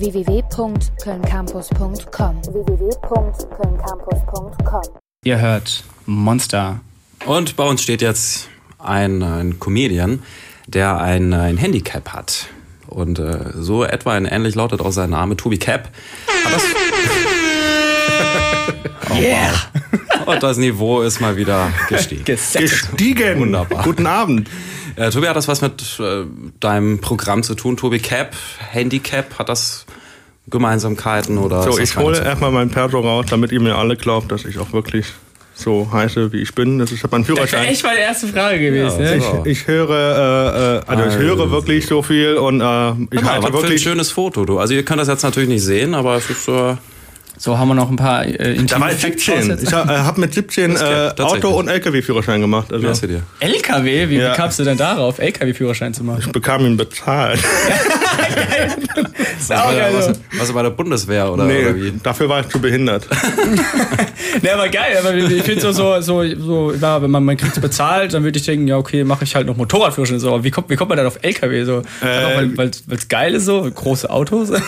www.kölncampus.com. www.kölncampus.com. Ihr hört Monster. Und bei uns steht jetzt ein, ein Comedian, der ein, ein Handicap hat. Und äh, so etwa in ähnlich lautet auch sein Name, Tobi Cap. Oh, Yeah. wow. Und das Niveau ist mal wieder gestiegen. Gestiegen. Wunderbar. Guten Abend. Äh, Tobi, hat das was mit äh, deinem Programm zu tun? Tobi Cap, Handicap, hat das Gemeinsamkeiten oder? So, ist das ich hole erstmal mein Perso raus, damit ihr mir alle glaubt, dass ich auch wirklich so heiße, wie ich bin. Das ist mein Das wäre Führerschein. echt meine erste Frage gewesen. Ja, ne? so. Ich höre, äh, äh, also ich höre Also. wirklich so viel und äh, ich mal, halte was für ein wirklich. schönes Foto, du. Also ihr könnt das jetzt natürlich nicht sehen, aber es ist äh, So haben wir noch ein paar äh, Da war ich Facts 17. raussetzen. Ich habe äh, hab mit 17 Das äh. Auto- und LKW-Führerschein gemacht. Also ist? LKW? Wie Ja. kamst du denn darauf, LKW-Führerschein zu machen? ich bekam ihn bezahlt. Was, der- geil. was, was bei der Bundeswehr oder, oder nee, wie? dafür war ich zu behindert. Ne, aber geil, aber ich finde so, so, so, so ja, wenn man, man kriegt bezahlt, dann würde ich denken, ja, okay, mache ich halt noch Motorradführerschein. So, aber wie kommt, wie kommt man dann auf LKW? So, einfach weil weil's geil ist, so, große Autos.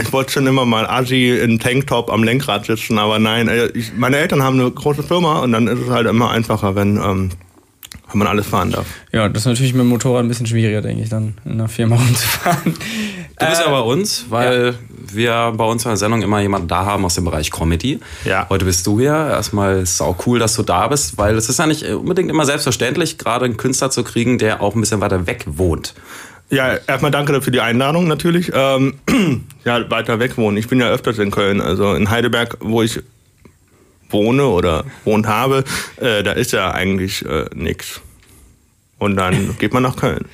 Ich wollte schon immer mal Assi in Tanktop am Lenkrad sitzen, aber nein, äh, ich, meine Eltern haben eine große Firma und dann ist es halt immer einfacher, wenn, ähm, wenn man alles fahren darf. ja, das ist natürlich mit dem Motorrad ein bisschen schwieriger, denke ich, dann in einer Firma rumzufahren. Du bist ja bei uns, weil wir bei uns in der Sendung immer jemanden da haben aus dem Bereich Comedy. Ja. Heute bist du hier. Erstmal ist es auch cool, dass du da bist, weil es ist ja nicht unbedingt immer selbstverständlich, gerade einen Künstler zu kriegen, der auch ein bisschen weiter weg wohnt. Ja, erstmal danke für die Einladung natürlich. Ähm, ja, weiter weg wohnen. Ich bin ja öfters in Köln, also in Heidelberg, wo ich wohne oder wohnt habe, äh, da ist ja eigentlich äh, nix. Und dann geht man nach Köln.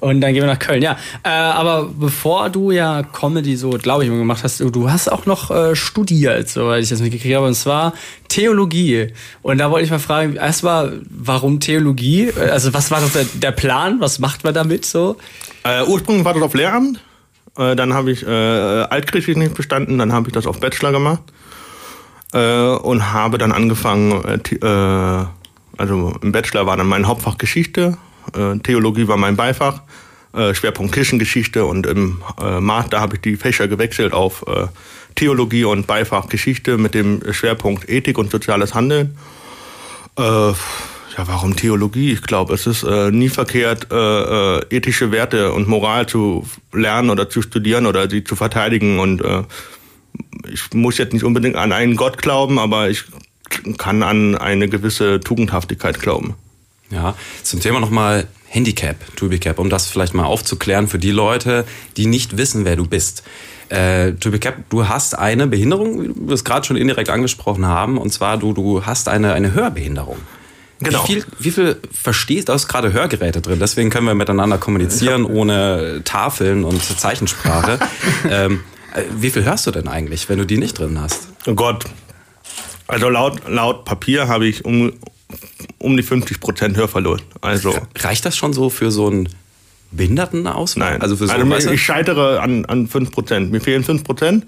Und dann gehen wir nach Köln, ja. Äh, aber bevor du ja Comedy so, glaube ich, mal gemacht hast, du- hast auch noch äh, studiert, soweit ich das mitgekriegt habe, und zwar Theologie. Und da wollte ich mal fragen, erstmal, warum Theologie? Äh, Also was war das der, der Plan? Was macht man damit so? Äh, ursprünglich war das auf Lehramt. Äh, dann habe ich äh, Altgriechisch nicht bestanden, dann habe ich das auf Bachelor gemacht. Äh, und habe dann angefangen, äh, äh, also im Bachelor war dann mein Hauptfach Geschichte, äh, Theologie war mein Beifach, äh, Schwerpunkt Kirchengeschichte und im äh, Master habe ich die Fächer gewechselt auf äh, Theologie und Beifach Geschichte mit dem Schwerpunkt Ethik und soziales Handeln. Äh, ja, warum Theologie? Ich glaube, es ist äh, nie verkehrt, äh, äh, ethische Werte und Moral zu lernen oder zu studieren oder sie zu verteidigen. Und äh, muss jetzt nicht unbedingt an einen Gott glauben, aber ich kann an eine gewisse Tugendhaftigkeit glauben. Ja, zum Thema nochmal Handicap, Tubicap, um das vielleicht mal aufzuklären für die Leute, die nicht wissen, wer du bist. Äh, Tubicap, du hast eine Behinderung, wie wir es gerade schon indirekt angesprochen haben, und zwar du, du hast eine, eine Hörbehinderung. Genau. Wie viel, wie viel verstehst du? Da ist gerade Hörgeräte drin, deswegen können wir miteinander kommunizieren ohne Tafeln und Zeichensprache. ähm, äh, wie viel hörst du denn eigentlich, wenn du die nicht drin hast? Oh Gott. Also laut, laut Papier habe ich um, um die 50 Prozent Hörverlust. Also Reicht das schon so für so einen Behindertenausweis? Nein. Also für so, also du? ich scheitere an, an 5%. Mir fehlen 5%.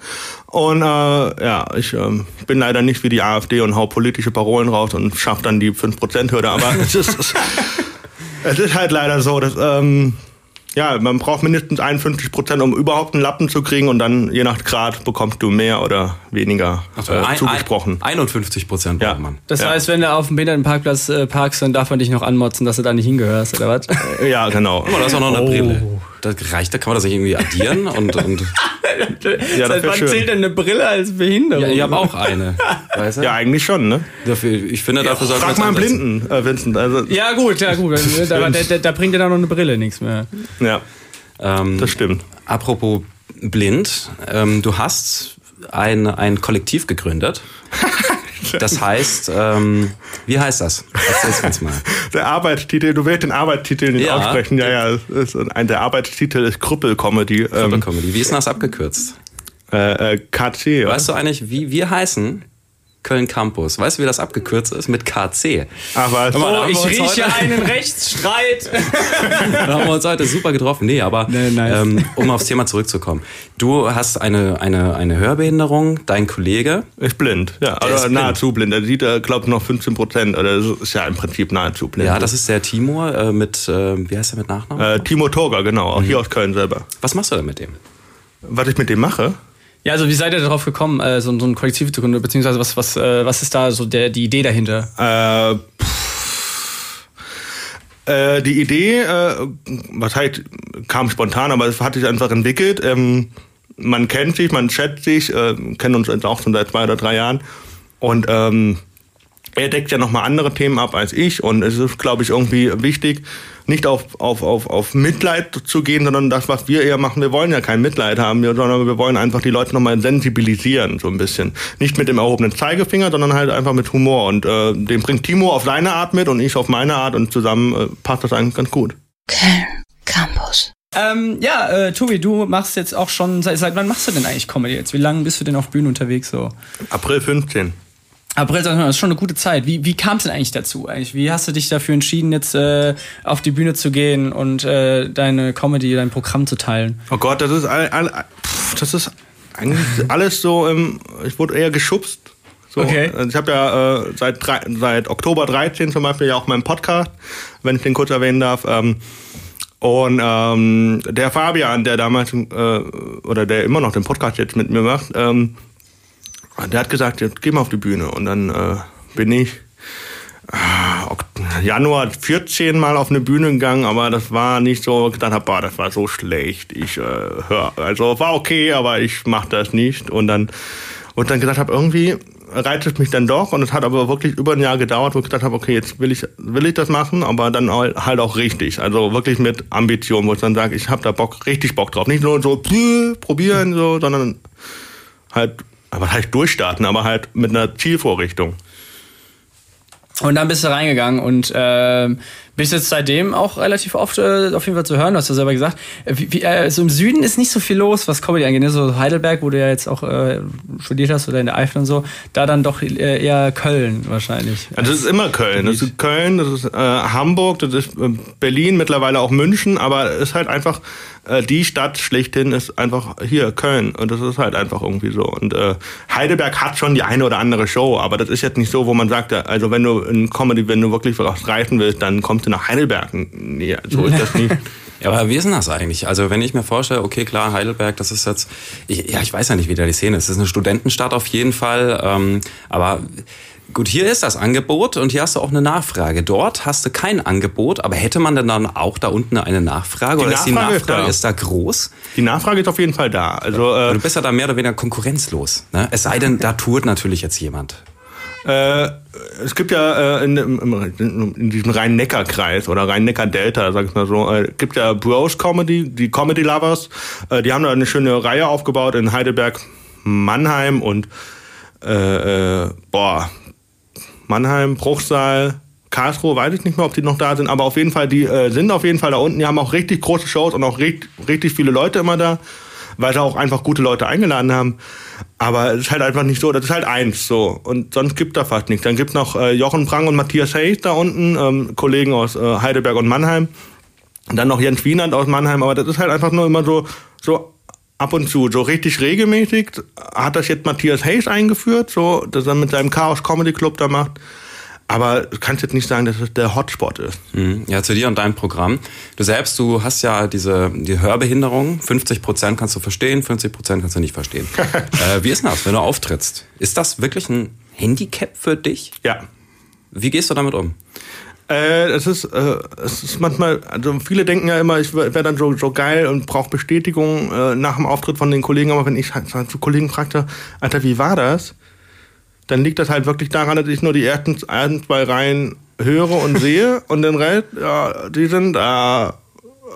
Und äh, ja, ich ähm, bin leider nicht wie die AfD und hau politische Parolen raus und schaff dann die 5%-Hürde. Aber es ist, es ist halt leider so, dass ähm, ja, man braucht mindestens 51 Prozent, um überhaupt einen Lappen zu kriegen und dann je nach Grad bekommst du mehr oder weniger Ach so, äh, ein- zugesprochen. Ein, 51 Prozent Ja. braucht man. Das Ja. heißt, wenn du auf dem Behindertenparkplatz äh, parkst, dann darf man dich noch anmotzen, dass du da nicht hingehörst, oder was? ja, genau. Guck mal, da ist auch noch eine Oh. Brille. Das reicht, da kann man das nicht irgendwie addieren und, und Ja, das Seit wann schön. zählt denn eine Brille als Behinderung? ja, ich habe auch eine. Weißt du? Ja, eigentlich schon, ne? Dafür, ich finde, dafür sollte Frag mal einen. Blinden, äh, Vincent. Also, Ja, gut, ja, gut. Da, da, da, da bringt dir dann noch eine Brille nichts mehr. ja, Ähm, das stimmt. apropos blind, ähm, du hast ein, ein Kollektiv gegründet. Das heißt, ähm, wie heißt das? Erzähl's uns mal. Der Arbeitstitel, du willst den Arbeitstitel nicht Ja. aussprechen. Ja, ja. ein, der Arbeitstitel ist Krüppel-Comedy. Ähm, Comedy. Wie ist denn das abgekürzt? äh, äh, KC? Weißt du eigentlich, wie wir heißen? Köln Campus. Weißt du, wie das abgekürzt ist? Mit KC. Ach was. Hör mal, Oh, ich rieche einen Rechtsstreit. Da haben wir uns heute super getroffen. Nee, aber Nee, nice. ähm, um aufs Thema zurückzukommen. Du hast eine, eine, eine Hörbehinderung, dein Kollege. Ist blind, ja. Oder blind. nahezu blind. Der sieht, glaube ich, noch 15 Prozent. Oder das ist ja im Prinzip nahezu blind. Ja, das ist der Timur äh, mit, äh, wie heißt er mit Nachnamen? äh, Timo Torger, genau. Auch hier aus Köln selber. Was machst du denn mit dem? Was ich mit dem mache? Ja, also wie seid ihr darauf gekommen, äh, so, so ein Kollektiv zu gründen, beziehungsweise was, was, äh, was ist da so der, die Idee dahinter? Äh, äh, die Idee, äh, was halt kam spontan, aber es hat sich einfach entwickelt. Ähm, man kennt sich, man schätzt sich, äh, kennen uns jetzt auch schon seit zwei oder drei Jahren. Und ähm, er deckt ja nochmal andere Themen ab als ich. Und es ist, glaube ich, irgendwie wichtig, nicht auf, auf, auf, auf Mitleid zu gehen, sondern das, was wir eher machen, wir wollen ja kein Mitleid haben, sondern wir wollen einfach die Leute nochmal sensibilisieren, so ein bisschen. Nicht mit dem erhobenen Zeigefinger, sondern halt einfach mit Humor. Und äh, den bringt Timo auf seine Art mit und ich auf meine Art und zusammen äh, passt das eigentlich ganz gut. Köln Campus. Ähm, ja, äh, Tobi, du machst jetzt auch schon, seit, seit wann machst du denn eigentlich Comedy jetzt? Wie lange bist du denn auf Bühnen unterwegs so? April 15. April, das ist schon eine gute Zeit. Wie, wie kam es denn eigentlich dazu? Eigentlich? Wie hast du dich dafür entschieden, jetzt äh, auf die Bühne zu gehen und äh, deine Comedy, dein Programm zu teilen? Oh Gott, das ist, all, all, pff, das ist eigentlich alles so, ähm, ich wurde eher geschubst. So, Okay. Also ich habe ja äh, seit, drei, seit Oktober 13 zum Beispiel ja auch meinen Podcast, wenn ich den kurz erwähnen darf. Ähm, und ähm, der Fabian, der damals, äh, oder der immer noch den Podcast jetzt mit mir macht, ähm, der hat gesagt, jetzt geh mal auf die Bühne. Und dann äh, bin ich äh, Januar 14 Mal auf eine Bühne gegangen, aber das war nicht so, gedacht habe, boah, das war so schlecht. Ich äh, hör, also war okay, aber ich mach das nicht. Und dann und dann gesagt habe, irgendwie reizt es mich dann doch. Und es hat aber wirklich über ein Jahr gedauert, wo ich gedacht habe, okay, jetzt will ich will ich das machen, aber dann halt auch richtig. Also wirklich mit Ambition, wo ich dann sage, ich habe da Bock, richtig Bock drauf. Nicht nur so probieren, so, sondern halt, aber halt durchstarten, aber halt mit einer Zielvorrichtung. Und dann bist du reingegangen und äh, bist jetzt seitdem auch relativ oft äh, auf jeden Fall zu hören, du hast ja selber gesagt. Wie, wie, äh, so im Süden ist nicht so viel los, was Comedy angeht. ne? So Heidelberg, wo du ja jetzt auch äh, studiert hast oder in der Eifel und so, da dann doch äh, eher Köln wahrscheinlich. Also das ist immer Köln. Das ist Köln, das ist äh, Hamburg, das ist äh, Berlin, mittlerweile auch München, aber es ist halt einfach, die Stadt schlechthin ist einfach hier, Köln. Und das ist halt einfach irgendwie so. Und äh, Heidelberg hat schon die eine oder andere Show, aber das ist jetzt nicht so, wo man sagt, ja, also wenn du in Comedy, wenn du wirklich was reißen willst, dann kommst du nach Heidelberg. Nee, so ist das nicht. Ja, aber wie ist denn das eigentlich? Also wenn ich mir vorstelle, okay, klar, Heidelberg, das ist jetzt, ich, ja, ich weiß ja nicht, wie da die Szene ist. Es ist eine Studentenstadt auf jeden Fall, ähm, aber gut, hier ist das Angebot und hier hast du auch eine Nachfrage. Dort hast du kein Angebot, aber hätte man denn dann auch da unten eine Nachfrage? Die oder ist die Nachfrage ist Nachfrage da. ist da groß? Die Nachfrage ist auf jeden Fall da. Also äh, Du bist ja da mehr oder weniger konkurrenzlos. Ne? Es sei denn, da tourt natürlich jetzt jemand. Äh, es gibt ja äh, in, im, in diesem Rhein-Neckar-Kreis oder Rhein-Neckar-Delta, sag ich mal so, äh, gibt ja Bros Comedy, die Comedy Lovers. Äh, die haben da eine schöne Reihe aufgebaut in Heidelberg, Mannheim und äh, äh, boah, Mannheim, Bruchsal, Karlsruhe, weiß ich nicht mehr, ob die noch da sind, aber auf jeden Fall, die äh, sind auf jeden Fall da unten. Die haben auch richtig große Shows und auch richtig, richtig viele Leute immer da, weil sie auch einfach gute Leute eingeladen haben. Aber es ist halt einfach nicht so, das ist halt eins so. Und sonst gibt da fast nichts. Dann gibt noch äh, Jochen Prang und Matthias Hayes da unten, ähm, Kollegen aus äh, Heidelberg und Mannheim. Und dann noch Jens Wienand aus Mannheim, aber das ist halt einfach nur immer so, so ab und zu, so richtig regelmäßig hat das jetzt Matthias Hayes eingeführt, so, dass er mit seinem Chaos Comedy Club da macht. Aber du kannst jetzt nicht sagen, dass es der Hotspot ist. Mhm. Ja, zu dir und deinem Programm. Du selbst, du hast ja diese die Hörbehinderung. 50 Prozent kannst du verstehen, 50 Prozent kannst du nicht verstehen. äh, wie ist denn das, wenn du auftrittst? Ist das wirklich ein Handicap für dich? Ja. Wie gehst du damit um? Äh, es ist, äh, es ist manchmal, also viele denken ja immer, ich wäre wär dann so, so geil und brauche Bestätigung äh, nach dem Auftritt von den Kollegen, aber wenn ich halt zu Kollegen fragte, Alter, wie war das? Dann liegt das halt wirklich daran, dass ich nur die ersten ein, zwei Reihen höre und sehe und den Rest, ja, die sind da,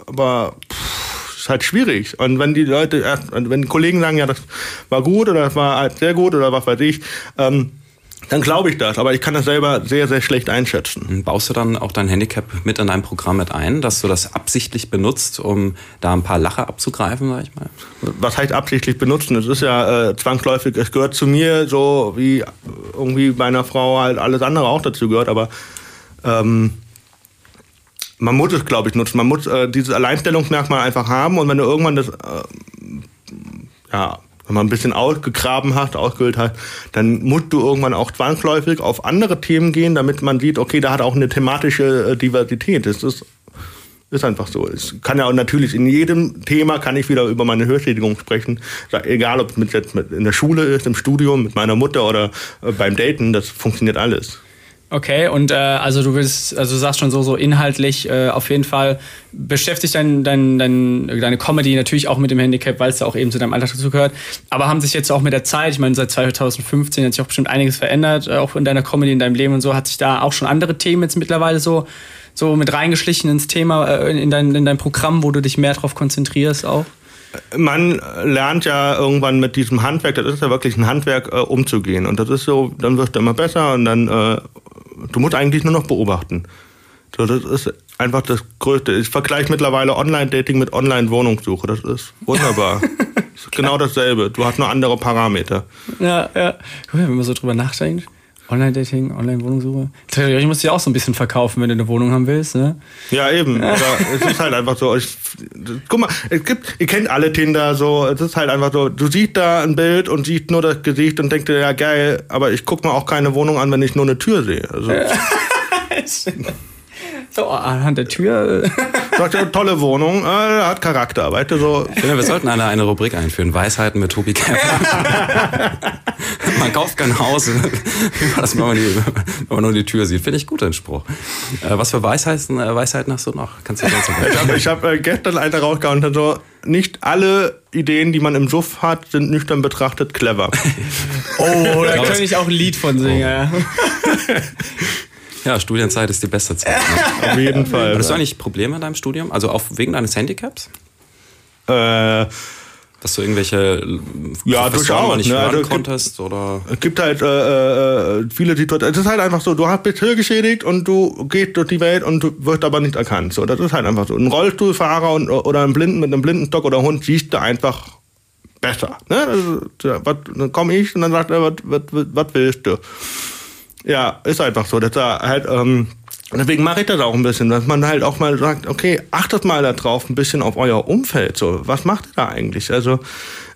aber pff, ist halt schwierig. Und wenn die Leute erst, wenn die Kollegen sagen, ja, das war gut oder das war halt sehr gut oder was weiß ich, ähm, dann glaube ich das, aber ich kann das selber sehr, sehr schlecht einschätzen. Baust du dann auch dein Handicap mit in dein Programm mit ein, dass du das absichtlich benutzt, um da ein paar Lacher abzugreifen, sag ich mal? Was heißt absichtlich benutzen? Es ist ja äh, zwangsläufig, es gehört zu mir, so wie irgendwie bei einer Frau halt alles andere auch dazu gehört, aber ähm, man muss es, glaube ich, nutzen. Man muss äh, dieses Alleinstellungsmerkmal einfach haben und wenn du irgendwann das, äh, ja, wenn man ein bisschen ausgegraben hast, ausgehöhlt hat, dann musst du irgendwann auch zwangsläufig auf andere Themen gehen, damit man sieht, okay, da hat auch eine thematische äh, Diversität. Das ist Ist einfach so. Ich kann ja auch natürlich in jedem Thema kann ich wieder über meine Hörschädigung sprechen. Egal, ob es mit, jetzt mit in der Schule ist, im Studium, mit meiner Mutter oder äh, beim Daten, das funktioniert alles. Okay, und äh, also du willst, also du sagst schon so, so inhaltlich äh, auf jeden Fall beschäftigt dein, dein, dein, deine Comedy natürlich auch mit dem Handicap, weil es ja auch eben zu deinem Alltag dazu gehört. Aber haben sich jetzt auch mit der Zeit, ich meine, seit 2015 hat sich auch bestimmt einiges verändert, äh, auch in deiner Comedy, in deinem Leben und so, hat sich da auch schon andere Themen jetzt mittlerweile so, so mit reingeschlichen ins Thema, äh, in, dein, in dein Programm, wo du dich mehr darauf konzentrierst auch? man lernt ja irgendwann mit diesem Handwerk, das ist ja wirklich ein Handwerk, äh, umzugehen. Und das ist so, dann wirst du immer besser und dann äh, du musst eigentlich nur noch beobachten. So, das ist einfach das Größte. Ich vergleiche mittlerweile Online-Dating mit Online-Wohnungssuche. Das ist wunderbar. das ist genau dasselbe. Du hast nur andere Parameter. Ja, ja. Wenn man so drüber nachdenkt. Online-Dating, Online-Wohnungssuche. Ich muss dich auch so ein bisschen verkaufen, wenn du eine Wohnung haben willst, ne? Ja, eben. Aber es ist halt einfach so. Ich, guck mal, es gibt, ihr kennt alle Tinder so. Es ist halt einfach so, du siehst da ein Bild und siehst nur das Gesicht und denkst dir, ja geil, aber ich guck mir auch keine Wohnung an, wenn ich nur eine Tür sehe. Also. So, anhand der Tür. Sagt ja, tolle Wohnung, äh, hat Charakter, weißt du, so. Finde, wir sollten eine, eine Rubrik einführen, Weisheiten mit Tobi Kemp. man kauft kein Haus, das, wenn, man die, wenn man nur die Tür sieht. Finde ich gut, den Spruch. Äh, was für Weisheiten, äh, Weisheiten hast du noch? Kannst du das Ich habe ich hab, äh, gestern eine rausgehauen und so, nicht alle Ideen, die man im Suff hat, sind nüchtern betrachtet clever. oh, da könnte ich auch ein Lied von singen, ja. Ja, Studienzeit ist die beste Zeit. Ne? Auf jeden Fall. Hattest du eigentlich Probleme in deinem Studium? Also auch wegen deines Handicaps? Äh, dass du irgendwelche ja, durchaus nicht ne? hören also, konntest gibt, oder es gibt halt äh, äh, viele Situationen. Es ist halt einfach so, du hast bist geschädigt und du gehst durch die Welt und du wirst aber nicht erkannt. So, das ist halt einfach so. Ein Rollstuhlfahrer und, oder ein Blinden mit einem Blindenstock oder Hund siehst du einfach besser. Ne? Also, was, dann komme ich und dann sagt er, was, was, was willst du? Ja, ist einfach so. Das er halt, ähm, deswegen mache ich das auch ein bisschen, dass man halt auch mal sagt, okay, achtet mal da drauf, ein bisschen auf euer Umfeld. So, was macht ihr da eigentlich? Also,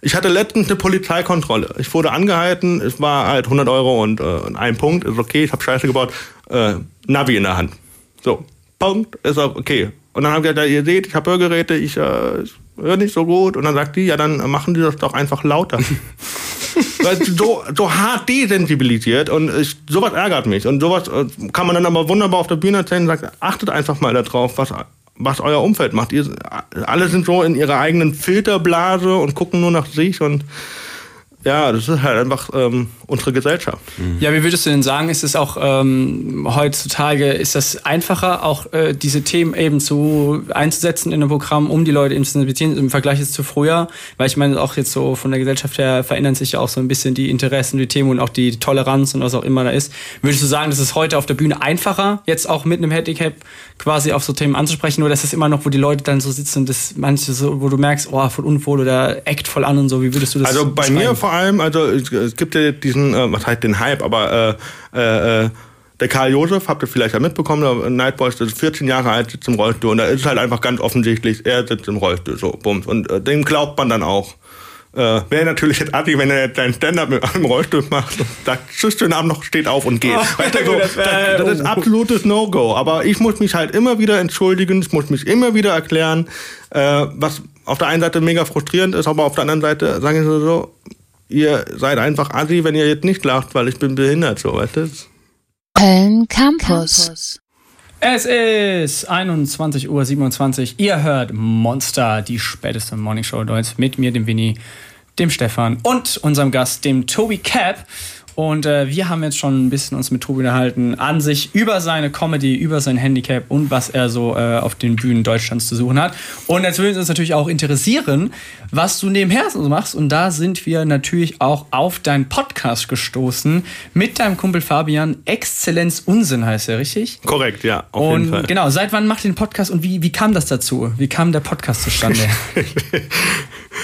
ich hatte letztens eine Polizeikontrolle. Ich wurde angehalten, es war halt 100 Euro und äh, ein Punkt, ist okay, ich habe Scheiße gebaut, äh, Navi in der Hand. So, Punkt, ist auch okay. Und dann haben wir gesagt, ihr seht, ich habe Hörgeräte, ich äh, höre nicht so gut. Und dann sagt die, ja, dann machen die das doch einfach lauter. so, so hart desensibilisiert und ich, sowas ärgert mich. Und sowas äh, kann man dann aber wunderbar auf der Bühne erzählen und sagt, achtet einfach mal darauf, was, was euer Umfeld macht. Ihr, alle sind so in ihrer eigenen Filterblase und gucken nur nach sich und ja, das ist halt einfach ähm, unsere Gesellschaft. Mhm. Ja, wie würdest du denn sagen, ist es auch ähm, heutzutage, ist das einfacher, auch äh, diese Themen eben zu einzusetzen in einem Programm, um die Leute eben zu sensibilisieren, im Vergleich jetzt zu früher? Weil ich meine, auch jetzt so von der Gesellschaft her verändern sich ja auch so ein bisschen die Interessen, die Themen und auch die Toleranz und was auch immer da ist. Würdest du sagen, das ist heute auf der Bühne einfacher, jetzt auch mit einem Handicap quasi auf so Themen anzusprechen, oder ist das immer noch, wo die Leute dann so sitzen und das manche so, wo du merkst, oh, voll unwohl oder act voll an und so, wie würdest du das Also bei mir vor allem, also es gibt ja diesen, äh, was heißt den Hype, aber äh, äh, äh, der Karl Josef, habt ihr vielleicht ja mitbekommen, der Nightboys, der ist 14 Jahre alt, sitzt im Rollstuhl und da ist halt einfach ganz offensichtlich, er sitzt im Rollstuhl, so, bums. Und äh, dem glaubt man dann auch. Äh, Wäre natürlich jetzt Adi, wenn er jetzt seinen Stand-up mit einem Rollstuhl macht und sagt, tschüss, schönen Abend noch, steht auf und geht. Oh, weißt du, so, das, das, das, ist absolutes No-Go. Aber ich muss mich halt immer wieder entschuldigen, ich muss mich immer wieder erklären, äh, was auf der einen Seite mega frustrierend ist, aber auf der anderen Seite sagen sie so, ihr seid einfach Assi, wenn ihr jetzt nicht lacht, weil ich bin behindert, so, weißt du? Köln Campus. Es ist 21.27 Uhr. Ihr hört Monster, die späteste Morningshow Deutsch mit mir, dem Winnie, dem Stefan und unserem Gast, dem Toby Cap. Und äh, wir haben jetzt schon ein bisschen uns mit Tobi unterhalten, an sich über seine Comedy, über sein Handicap und was er so äh, auf den Bühnen Deutschlands zu suchen hat. Und jetzt würde uns natürlich auch interessieren, was du nebenher so machst. Und da sind wir natürlich auch auf deinen Podcast gestoßen mit deinem Kumpel Fabian. Exzellenz Unsinn heißt er, richtig? Korrekt, ja, auf und jeden Fall. Genau, seit wann macht ihr den Podcast und wie, wie kam das dazu? Wie kam der Podcast zustande?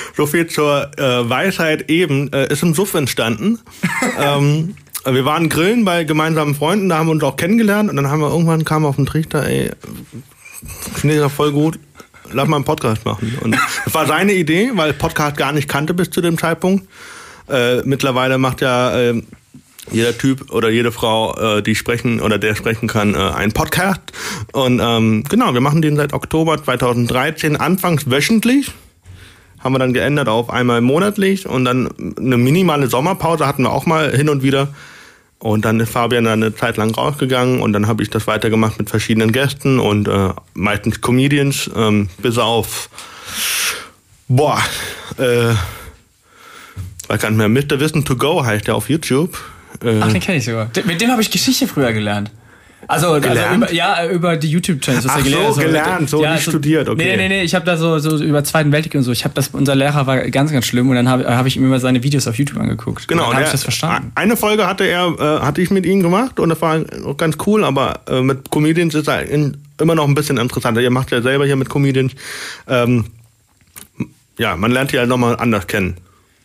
so viel zur äh, Weisheit eben. Äh, ist im Suff entstanden. ähm, wir waren grillen bei gemeinsamen Freunden, da haben wir uns auch kennengelernt und dann haben wir irgendwann kam auf den Trichter, ey, finde ich ja voll gut, lass mal einen Podcast machen. Und das war seine Idee, weil Podcast gar nicht kannte bis zu dem Zeitpunkt. Äh, mittlerweile macht ja äh, jeder Typ oder jede Frau, äh, die sprechen oder der sprechen kann, äh, einen Podcast. Und ähm, genau, wir machen den seit Oktober 2013, anfangs wöchentlich. Haben wir dann geändert auf einmal monatlich und dann eine minimale Sommerpause hatten wir auch mal hin und wieder. Und dann ist Fabian dann eine Zeit lang rausgegangen und dann habe ich das weitergemacht mit verschiedenen Gästen und äh, meistens Comedians, ähm, bis auf boah, äh, weiß gar mehr, Mr. Wissen to Go heißt der auf YouTube. Äh, Ach, den kenne ich sogar. Mit dem habe ich Geschichte früher gelernt. Also, also Gelernt? über, ja, über die YouTube-Channels. was Ach er so, gelernt hat. gelernt, so nicht studiert, okay. Nee, nee, nee, ich habe da so, so über Zweiten Weltkrieg und so. Ich habe das, unser Lehrer war ganz, ganz schlimm und dann habe hab ich ihm immer seine Videos auf YouTube angeguckt. Genau, und dann habe ich das verstanden. Eine Folge hatte er, äh, hatte ich mit ihm gemacht und das war auch ganz cool, aber äh, mit Comedians ist er in, immer noch ein bisschen interessanter. Ihr macht ja selber hier mit Comedians. Ähm, ja, man lernt die halt nochmal anders kennen.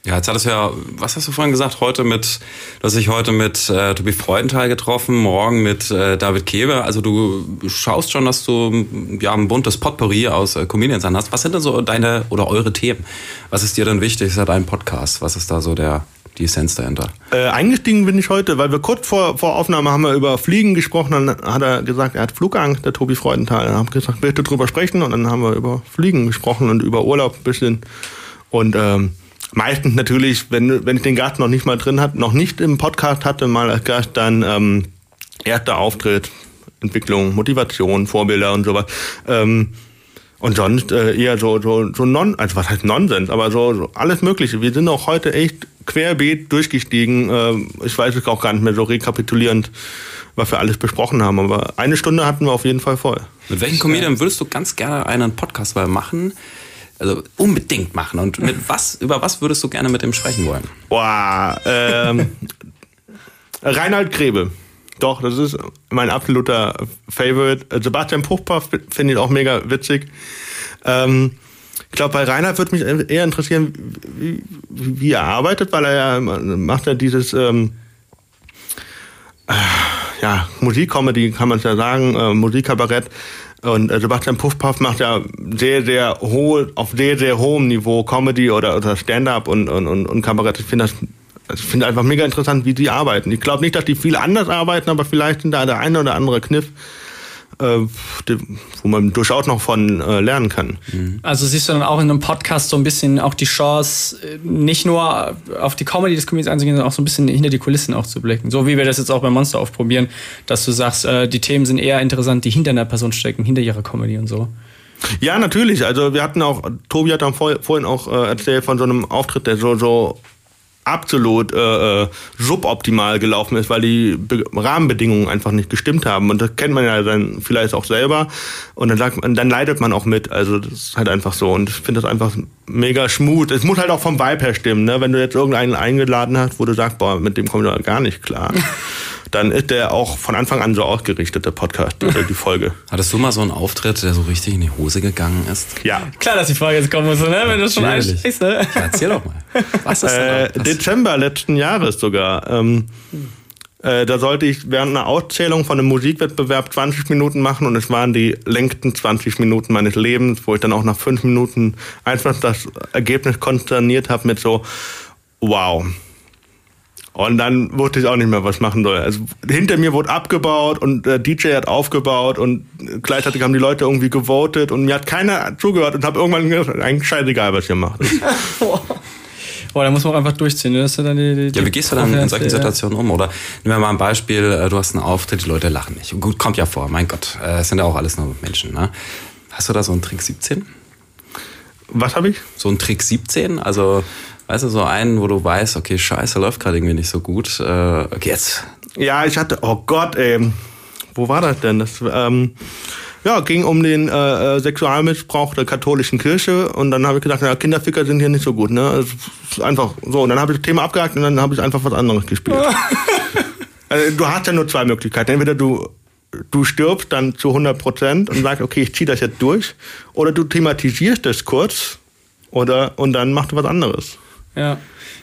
Ja, jetzt hattest du ja, was hast du vorhin gesagt, heute mit, du hast dich heute mit äh, Tobi Freudenthal getroffen, morgen mit äh, David Keber. Also du schaust schon, dass du ja ein buntes Potpourri aus äh, Comedians an hast. Was sind denn so deine oder eure Themen? Was ist dir denn wichtig? Ist ja dein Podcast. Was ist da so der, die Essenz dahinter? Äh, eingestiegen bin ich heute, weil wir kurz vor, vor Aufnahme haben wir über Fliegen gesprochen. Dann hat er gesagt, er hat Flugangst, der Tobi Freudenthal. Dann habe ich gesagt, du drüber sprechen? Und dann haben wir über Fliegen gesprochen und über Urlaub ein bisschen. Und ähm, meistens natürlich, wenn, wenn ich den Gast noch nicht mal drin hatte, noch nicht im Podcast hatte, mal als Gast, dann ähm, erster Auftritt, Entwicklung, Motivation, Vorbilder und sowas. Ähm, und sonst äh, eher so, so, so non, also was heißt Nonsens, aber so, so alles Mögliche. Wir sind auch heute echt querbeet durchgestiegen. Ähm, ich weiß es auch gar nicht mehr so rekapitulierend, was wir alles besprochen haben. Aber eine Stunde hatten wir auf jeden Fall voll. Mit welchen Comedian würdest du ganz gerne einen Podcast mal machen? Also unbedingt machen. Und mit was, über was würdest du gerne mit dem sprechen wollen? Boah, ähm, Reinhard Grebe. Doch, das ist mein absoluter Favorite. Sebastian Puchpaff finde ich auch mega witzig. Ähm, ich glaube, bei Reinhard würde mich eher interessieren, wie, wie er arbeitet, weil er ja macht ja dieses ähm, äh, ja, Musikcomedy, kann man es ja sagen, äh, Musikkabarett. Und äh, Sebastian Puffpaff macht ja sehr, sehr hohe, auf sehr, sehr hohem Niveau Comedy oder, oder Stand-up und, und, und, und Kabarett. Ich finde das also ich finde einfach mega interessant, wie die arbeiten. Ich glaube nicht, dass die viel anders arbeiten, aber vielleicht sind da der eine oder andere Kniff, wo man durchaus noch von äh, lernen kann. Also siehst du dann auch in einem Podcast so ein bisschen auch die Chance, äh, nicht nur auf die Comedy des Comedians einzugehen, sondern auch so ein bisschen hinter die Kulissen auch zu blicken. So wie wir das jetzt auch bei Monster aufprobieren, dass du sagst, äh, die Themen sind eher interessant, die hinter einer Person stecken, hinter ihrer Comedy und so. Ja, natürlich. Also wir hatten auch, Tobi hat dann vor, vorhin auch äh, erzählt von so einem Auftritt, der so, so absolut äh, äh, suboptimal gelaufen ist, weil die Be Rahmenbedingungen einfach nicht gestimmt haben. Und das kennt man ja dann vielleicht auch selber. Und dann sagt man, dann leidet man auch mit. Also das ist halt einfach so. Und ich finde das einfach mega schmut. Es muss halt auch vom Vibe her stimmen. Ne? Wenn du jetzt irgendeinen eingeladen hast, wo du sagst, boah, mit dem komme ich doch gar nicht klar, dann ist der auch von Anfang an so ausgerichtet, der Podcast oder die Folge. Hattest du mal so einen Auftritt, der so richtig in die Hose gegangen ist? Ja. Klar, dass die Frage jetzt kommen muss, ne? wenn du schon einstehst. Ne? Ja, erzähl doch mal. Was ist Äh, denn da? Dezember letzten Jahres sogar. Ähm, äh, da sollte ich während einer Auszählung von einem Musikwettbewerb 20 Minuten machen und es waren die längsten 20 Minuten meines Lebens, wo ich dann auch nach fünf Minuten einfach das Ergebnis konsterniert habe mit so, wow. Und dann wusste ich auch nicht mehr, was ich machen soll. Also hinter mir wurde abgebaut und der DJ hat aufgebaut und gleichzeitig haben die Leute irgendwie gewotet und mir hat keiner zugehört und habe irgendwann gesagt, eigentlich scheißegal, was ihr macht. Boah, da muss man auch einfach durchziehen. Ne? Das dann die, die Ja, wie gehst du dann in solchen. Situationen um? Oder nehmen wir mal ein Beispiel, äh, du hast einen Auftritt, die Leute lachen nicht. Gut, kommt ja vor, mein Gott, äh, es sind ja auch alles nur Menschen. Ne? Hast du da so einen Trick 17? Was habe ich? So einen Trick 17? Also, weißt du, so einen, wo du weißt, okay, scheiße, läuft gerade irgendwie nicht so gut. Äh, okay, jetzt. Ja, ich hatte, oh Gott, ey, wo war das denn? Das ähm, ja, ging um den äh, äh, Sexualmissbrauch der katholischen Kirche und dann habe ich gedacht, ja, Kinderficker sind hier nicht so gut, ne? Ist einfach so. Und dann habe ich das Thema abgehakt und dann habe ich einfach was anderes gespielt. also, du hast ja nur zwei Möglichkeiten. Entweder du du stirbst dann zu 100 Prozent und sagst, okay, ich ziehe das jetzt durch, oder du thematisierst das kurz oder und dann machst du was anderes. Ja,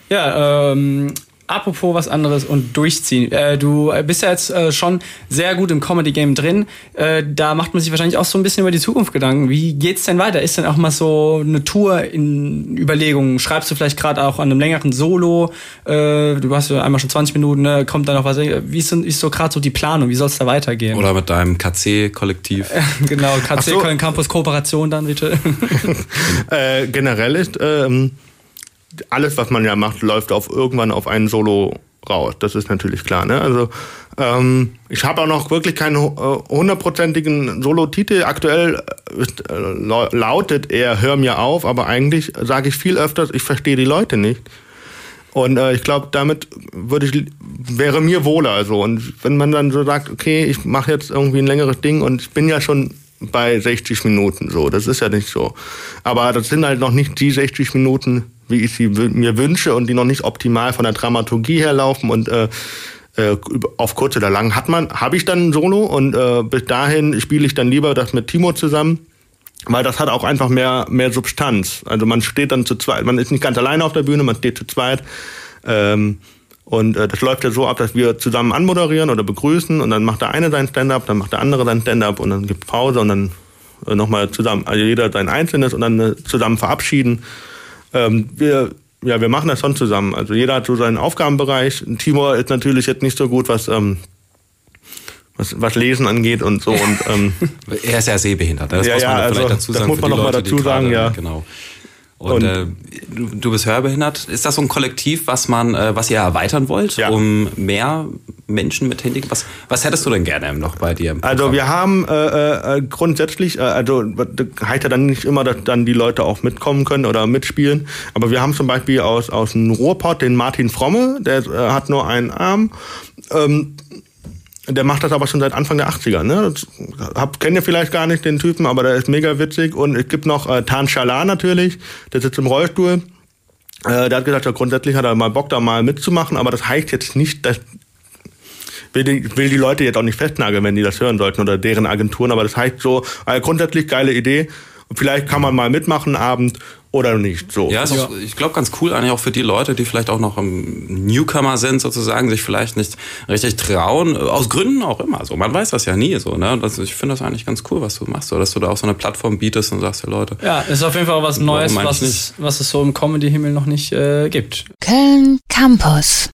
ja ähm, apropos was anderes und durchziehen. Äh, du bist ja jetzt äh, schon sehr gut im Comedy-Game drin. Äh, da macht man sich wahrscheinlich auch so ein bisschen über die Zukunft Gedanken. Wie geht's denn weiter? Ist denn auch mal so eine Tour in Überlegungen? Schreibst du vielleicht gerade auch an einem längeren Solo? Äh, du hast ja einmal schon 20 Minuten, ne? kommt da noch was? Wie ist, so, ist so gerade so die Planung? Wie soll es da weitergehen? Oder mit deinem KC-Kollektiv? genau, KC so. Köln Campus Kooperation dann bitte. äh, generell ist ähm, alles, was man ja macht, läuft auf irgendwann auf einen Solo raus. Das ist natürlich klar. Ne? Also ähm, ich habe auch noch wirklich keinen äh, hundertprozentigen Solo-Titel. Aktuell äh, lautet er Hör mir auf, aber eigentlich sage ich viel öfters, ich verstehe die Leute nicht. Und äh, ich glaube, damit würde ich wäre mir wohler so. Und wenn man dann so sagt, okay, ich mache jetzt irgendwie ein längeres Ding und ich bin ja schon bei 60 Minuten so, das ist ja nicht so. Aber das sind halt noch nicht die 60 Minuten, wie ich sie mir wünsche und die noch nicht optimal von der Dramaturgie her laufen und äh, äh, auf kurz oder lang hat man, habe ich dann ein Solo und äh, bis dahin spiele ich dann lieber das mit Timo zusammen, weil das hat auch einfach mehr mehr Substanz. Also man steht dann zu zweit, man ist nicht ganz alleine auf der Bühne, man steht zu zweit. Ähm, und äh, das läuft ja so ab, dass wir zusammen anmoderieren oder begrüßen und dann macht der eine sein Stand-up, dann macht der andere sein Stand-up und dann gibt Pause und dann äh, nochmal zusammen, also jeder sein Einzelnes und dann äh, zusammen verabschieden. Ähm, wir ja, wir machen das schon zusammen. Also jeder hat so seinen Aufgabenbereich. Timur ist natürlich jetzt nicht so gut, was, ähm, was, was Lesen angeht und so. Und, ähm, er ist ja sehbehindert. Das ja, muss man ja, vielleicht also, dazu das sagen. muss man noch mal dazu sagen, ja. Genau. Und, und äh, du, du bist hörbehindert. Ist das so ein Kollektiv, was man, äh, was ihr erweitern wollt, Ja. um mehr Menschen mit Handicap? Was, was hättest du denn gerne noch bei dir? Also wir haben äh, äh, grundsätzlich, äh, also heißt ja dann nicht immer, dass dann die Leute auch mitkommen können oder mitspielen, aber wir haben zum Beispiel aus, aus dem Ruhrpott den Martin Fromme, der äh, hat nur einen Arm. Ähm, der macht das aber schon seit Anfang der 80er. Ne? Hab, kennt ihr vielleicht gar nicht den Typen, aber der ist mega witzig. Und es gibt noch äh, Tan Shalar natürlich, der sitzt im Rollstuhl. Äh, der hat gesagt, ja, grundsätzlich hat er mal Bock, da mal mitzumachen, aber das heißt jetzt nicht, dass will die, will die Leute jetzt auch nicht festnageln, wenn die das hören sollten oder deren Agenturen, aber das heißt so, äh, grundsätzlich geile Idee. Vielleicht kann man mal mitmachen Abend oder nicht. So. Ja, ist auch, ich glaube ganz cool eigentlich auch für die Leute, die vielleicht auch noch ähm, Newcomer sind sozusagen, sich vielleicht nicht richtig trauen, äh, aus Gründen auch immer. So, man weiß das ja nie so. Ne? Das, ich finde das eigentlich ganz cool, was du machst, so, dass du da auch so eine Plattform bietest und sagst, ja Leute, Ja, ist auf jeden Fall auch was Neues, was es, was es so im Comedy-Himmel noch nicht äh, gibt. Köln Campus.